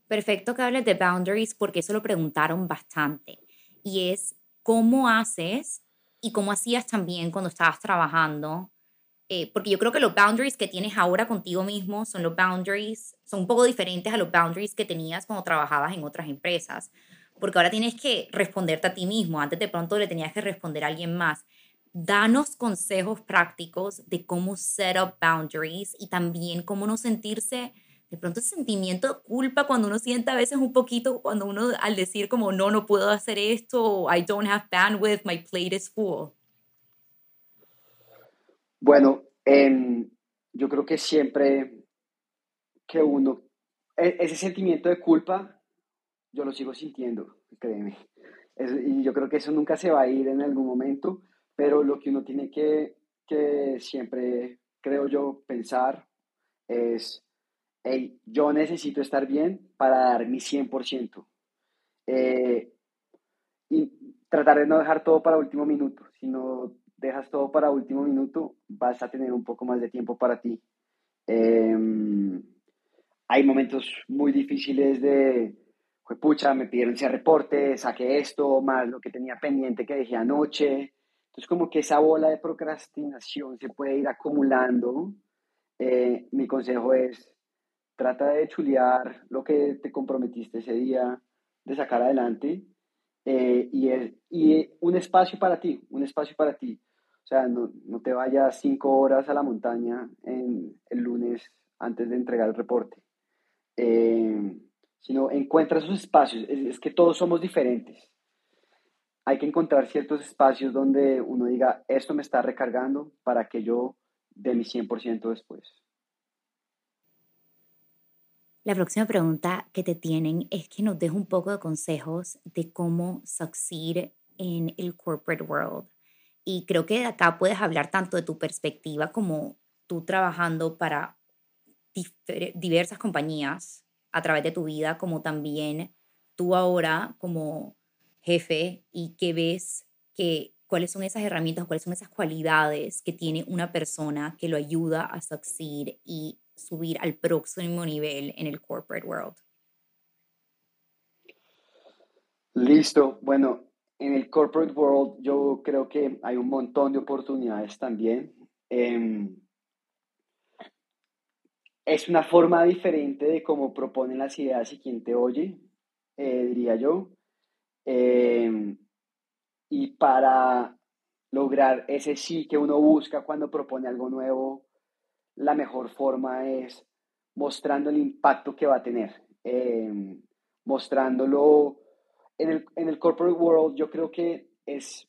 [SPEAKER 2] Perfecto que hables de boundaries porque eso lo preguntaron bastante. Y es, ¿cómo haces y cómo hacías también cuando estabas trabajando. Eh, porque yo creo que los boundaries que tienes ahora contigo mismo son los boundaries, son un poco diferentes a los boundaries que tenías cuando trabajabas en otras empresas. Porque ahora tienes que responderte a ti mismo. Antes de pronto le tenías que responder a alguien más. Danos consejos prácticos de cómo set up boundaries y también cómo no sentirse de pronto el sentimiento de culpa cuando uno siente a veces un poquito, cuando uno al decir como no, no puedo hacer esto, I don't have bandwidth, my plate is full.
[SPEAKER 3] Bueno, yo creo que siempre que uno, e, ese sentimiento de culpa, yo lo sigo sintiendo, créeme. y yo creo que eso nunca se va a ir en algún momento, pero lo que uno tiene que, que siempre, creo yo, pensar es hey, yo necesito estar bien para dar mi 100%. Eh, y tratar de no dejar todo para último minuto. Si no dejas todo para último minuto, vas a tener un poco más de tiempo para ti. Em, hay momentos muy difíciles de, pucha, me pidieron ese reporte, saqué esto, más lo que tenía pendiente que dejé anoche. Entonces, como que esa bola de procrastinación se puede ir acumulando. Eh, mi consejo es, trata de chulear lo que te comprometiste ese día de sacar adelante eh, y, y un espacio para ti, un espacio para ti. O sea, no, no, te vayas cinco horas a la montaña en, el lunes antes de entregar el reporte, eh, sino encuentra esos espacios. Es, es que todos somos diferentes. Hay que encontrar ciertos espacios donde uno diga, esto me está recargando para que yo dé mi 100% después.
[SPEAKER 2] La próxima pregunta que te tienen es que nos des un poco de consejos de cómo succeed en el corporate world. Y creo que acá puedes hablar tanto de tu perspectiva como tú trabajando para diversas compañías a través de tu vida, como también tú ahora como jefe y que ves que cuáles son esas herramientas, cuáles son esas cualidades que tiene una persona que lo ayuda a succeed y subir al próximo nivel en el corporate world?
[SPEAKER 3] Listo. Bueno, en el corporate world yo creo que hay un montón de oportunidades también. Em, es una forma diferente de cómo proponen las ideas y quién te oye, eh, diría yo. Em, y para lograr ese sí que uno busca cuando propone algo nuevo, la mejor forma es mostrando el impacto que va a tener, em, mostrándolo en el, en el corporate world. Yo creo que es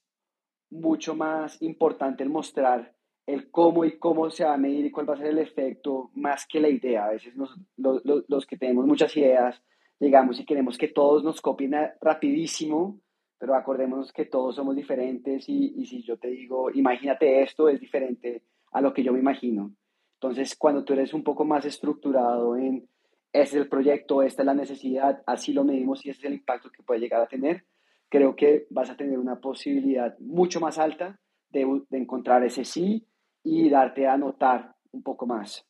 [SPEAKER 3] mucho más importante el mostrar el cómo y cómo se va a medir y cuál va a ser el efecto, más que la idea. A veces los, los, que tenemos muchas ideas llegamos y queremos que todos nos copien rapidísimo, pero acordémonos que todos somos diferentes y, y si yo te digo, imagínate esto, es diferente a lo que yo me imagino. Entonces, cuando tú eres un poco más estructurado en, este es el proyecto, esta es la necesidad, así lo medimos y ese es el impacto que puede llegar a tener, creo que vas a tener una posibilidad mucho más alta de, de encontrar ese sí y darte a notar un poco más.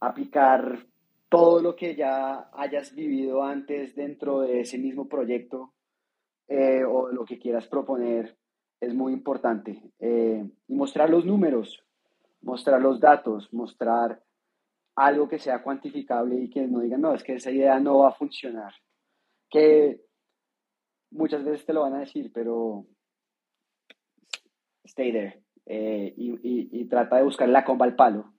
[SPEAKER 3] Aplicar todo lo que ya hayas vivido antes dentro de ese mismo proyecto eh, o lo que quieras proponer es muy importante. Eh, y mostrar los números, mostrar los datos, mostrar algo que sea cuantificable y que no digan, no, es que esa idea no va a funcionar. Que muchas veces te lo van a decir, pero stay there eh, y, trata de buscar la comba al palo.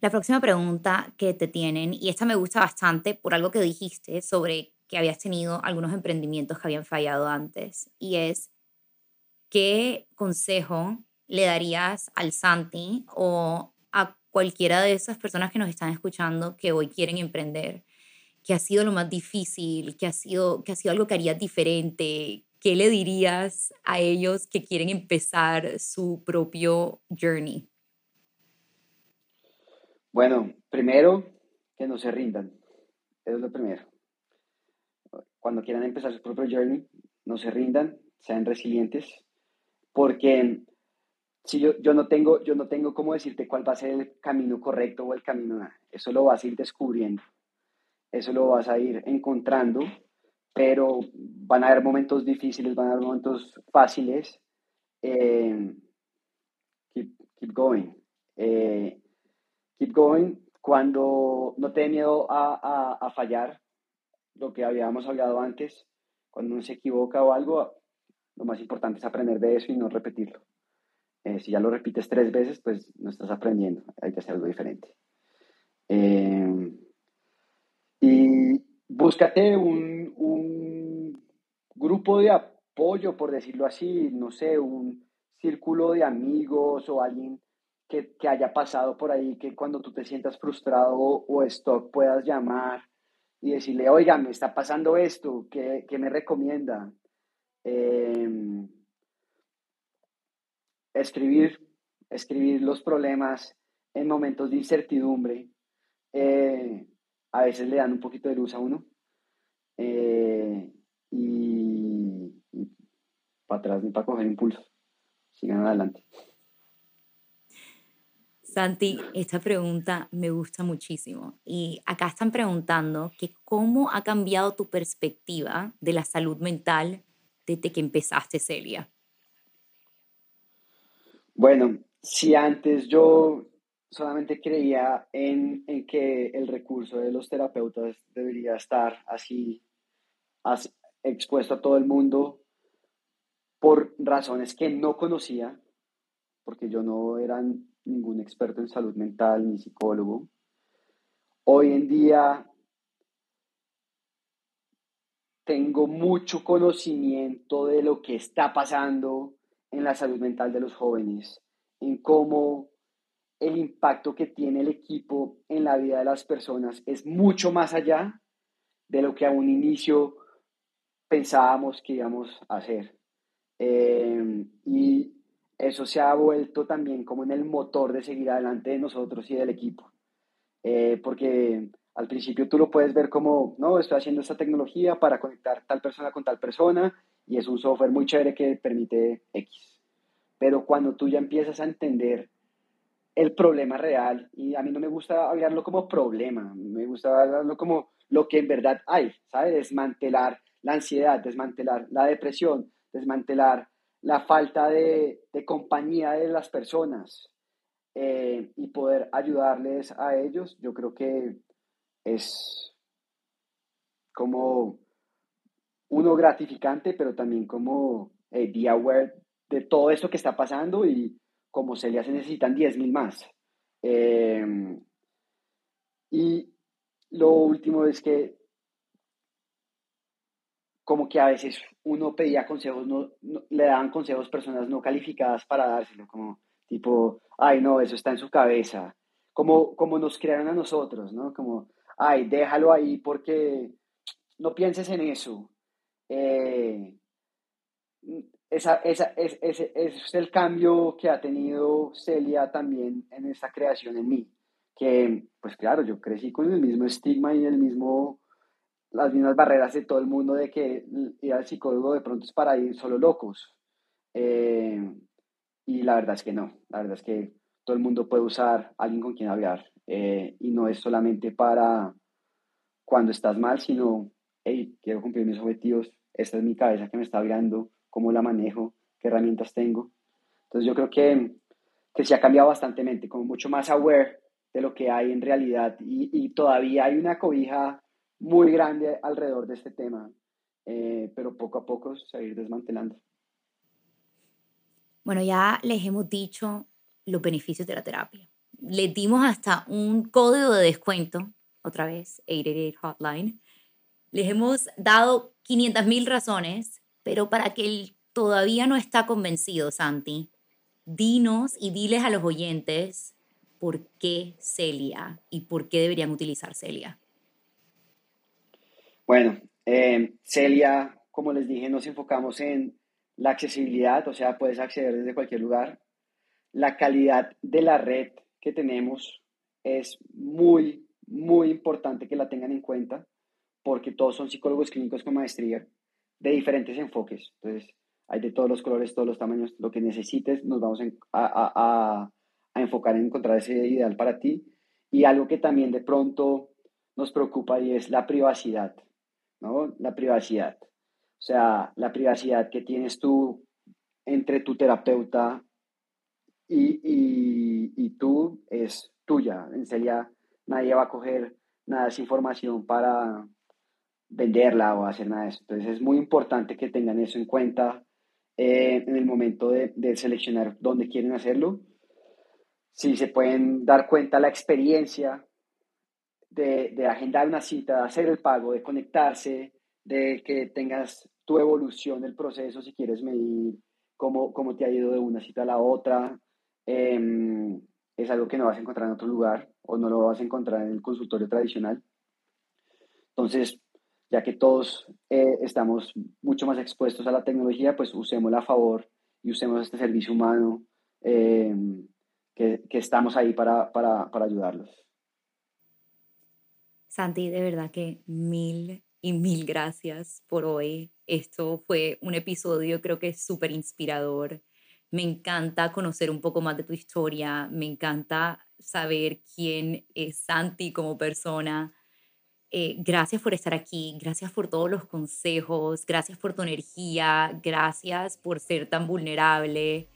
[SPEAKER 2] La próxima pregunta que te tienen, y esta me gusta bastante por algo que dijiste sobre que habías tenido algunos emprendimientos que habían fallado antes, y es, ¿qué consejo le darías al Santi o a cualquiera de esas personas que nos están escuchando que hoy quieren emprender? ¿Qué ha sido lo más difícil? ¿Qué ha sido, qué ha sido algo que harías diferente? ¿Qué le dirías a ellos que quieren empezar su propio journey?
[SPEAKER 3] Bueno, primero, que no se rindan. Eso es lo primero. Cuando quieran empezar su propio journey, no se rindan, sean resilientes, porque si yo, yo, no tengo, yo no tengo cómo decirte cuál va a ser el camino correcto o el camino nada. Eso lo vas a ir descubriendo. Eso lo vas a ir encontrando. pero van a haber momentos difíciles, van a haber momentos fáciles. Eh, keep, keep, going. Eh, keep going cuando no te dé miedo a, a, a, fallar, lo que habíamos hablado antes, cuando uno se equivoca o algo, lo más importante es aprender de eso y no repetirlo. Eh, si ya lo repites tres veces, pues no estás aprendiendo, hay que hacer algo diferente. Eh, y búscate un, un, grupo de apoyo, por decirlo así, no sé, un círculo de amigos o alguien que, que haya pasado por ahí, que cuando tú te sientas frustrado o stock puedas llamar y decirle, oiga, me está pasando esto, ¿qué, qué me recomienda? Eh, escribir, escribir los problemas en momentos de incertidumbre, eh, a veces le dan un poquito de luz a uno. Eh, y, y para atrás ni para coger impulso. Sigan adelante.
[SPEAKER 2] Santi, esta pregunta me gusta muchísimo. Y acá están preguntando que cómo ha cambiado tu perspectiva de la salud mental desde que empezaste, Celia.
[SPEAKER 3] Bueno, si antes yo solamente creía en, en, que el recurso de los terapeutas debería estar así, así, expuesto a todo el mundo por razones que no conocía, porque yo no era ningún experto en salud mental ni psicólogo. Hoy en día tengo mucho conocimiento de lo que está pasando en la salud mental de los jóvenes, en cómo el impacto que tiene el equipo en la vida de las personas es mucho más allá de lo que a un inicio pensábamos que íbamos a hacer. Eh, y eso se ha vuelto también como en el motor de seguir adelante de nosotros y del equipo. Eh, porque al principio tú lo puedes ver como, no, estoy haciendo esta tecnología para conectar tal persona con tal persona y es un software muy chévere que permite X. Pero cuando tú ya empiezas a entender el problema real, y a mí no me gusta hablarlo como problema, me gusta hablarlo como lo que en verdad hay, ¿sabes? Desmantelar la ansiedad, desmantelar la depresión, desmantelar la falta de, de compañía de las personas eh, y poder ayudarles a ellos, yo creo que es como uno gratificante, pero también como eh, be aware de todo esto que está pasando y como se le hace necesitan 10.000 más. Eh, y lo último es que como que a veces uno pedía consejos, no, le daban consejos personas no calificadas para dárselo, como tipo, ay no, eso está en su cabeza, como, como nos crearon a nosotros, ¿no? Como, ay, déjalo ahí porque no pienses en eso. Eh, esa, esa, es, ese, es el cambio que ha tenido Celia también en esta creación en mí. Que, pues claro, yo crecí con el mismo estigma y el mismo, las mismas barreras de todo el mundo de que ir al psicólogo de pronto es para ir solo locos. Eh, y la verdad es que no, la verdad es que todo el mundo puede usar alguien con quien hablar. Eh, y no es solamente para cuando estás mal, sino, hey, quiero cumplir mis objetivos, esta es mi cabeza que me está hablando, cómo la manejo, qué herramientas tengo. Entonces yo creo que, que se ha cambiado bastante, como mucho más aware de lo que hay en realidad y, y todavía hay una cobija muy grande alrededor de este tema, eh, pero poco a poco se va desmantelando.
[SPEAKER 2] Bueno, ya les hemos dicho los beneficios de la terapia. Les dimos hasta un código de descuento, otra vez, 888 Hotline. Les hemos dado 500 mil razones pero para que él todavía no está convencido, Santi, dinos y diles a los oyentes por qué Celia y por qué deberían utilizar Celia.
[SPEAKER 3] Bueno, eh, Celia, como les dije, nos enfocamos en la accesibilidad, o sea, puedes acceder desde cualquier lugar. La calidad de la red que tenemos es muy, muy importante que la tengan en cuenta, porque todos son psicólogos clínicos con maestría de diferentes enfoques. Entonces, hay de todos los colores, todos los tamaños, lo que necesites, nos vamos a, a, a, enfocar en encontrar ese ideal para ti. Y algo que también de pronto nos preocupa y es la privacidad. ¿no? La privacidad. O sea, la privacidad que tienes tú entre tu terapeuta y, y, tú es tuya. En serio, nadie va a coger nada de esa información para venderla o hacer nada de eso. Entonces es muy importante que tengan eso en cuenta eh, en el momento de, de, seleccionar dónde quieren hacerlo. Si se pueden dar cuenta la experiencia de, de agendar una cita, de hacer el pago, de conectarse, de que tengas tu evolución del proceso, si quieres medir cómo, cómo te ha ido de una cita a la otra, Em, es algo que no vas a encontrar en otro lugar o no lo vas a encontrar en el consultorio tradicional. Entonces, ya que todos eh, estamos mucho más expuestos a la tecnología, pues usémosla a favor y usemos este servicio humano em, que, que, estamos ahí para, para, para ayudarlos.
[SPEAKER 2] Santi, de verdad que mil y mil gracias por hoy. Esto fue un episodio creo que súper inspirador me encanta conocer un poco más de tu historia, me encanta saber quién es Santi como persona. Eh, gracias por estar aquí, gracias por todos los consejos, gracias por tu energía, gracias por ser tan vulnerable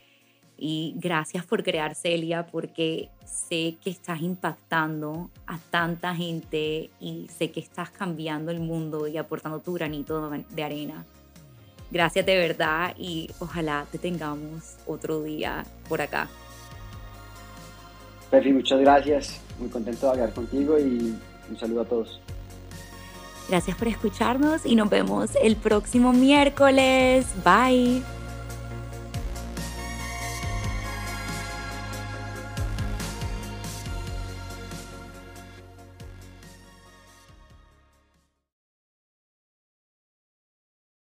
[SPEAKER 2] y gracias por crear Celia porque sé que estás impactando a tanta gente y sé que estás cambiando el mundo y aportando tu granito de arena. Gracias de verdad y ojalá te tengamos otro día por acá.
[SPEAKER 3] Perry, muchas gracias. Muy contento de hablar contigo y un saludo a todos.
[SPEAKER 2] Gracias por escucharnos y nos vemos el próximo miércoles. Bye.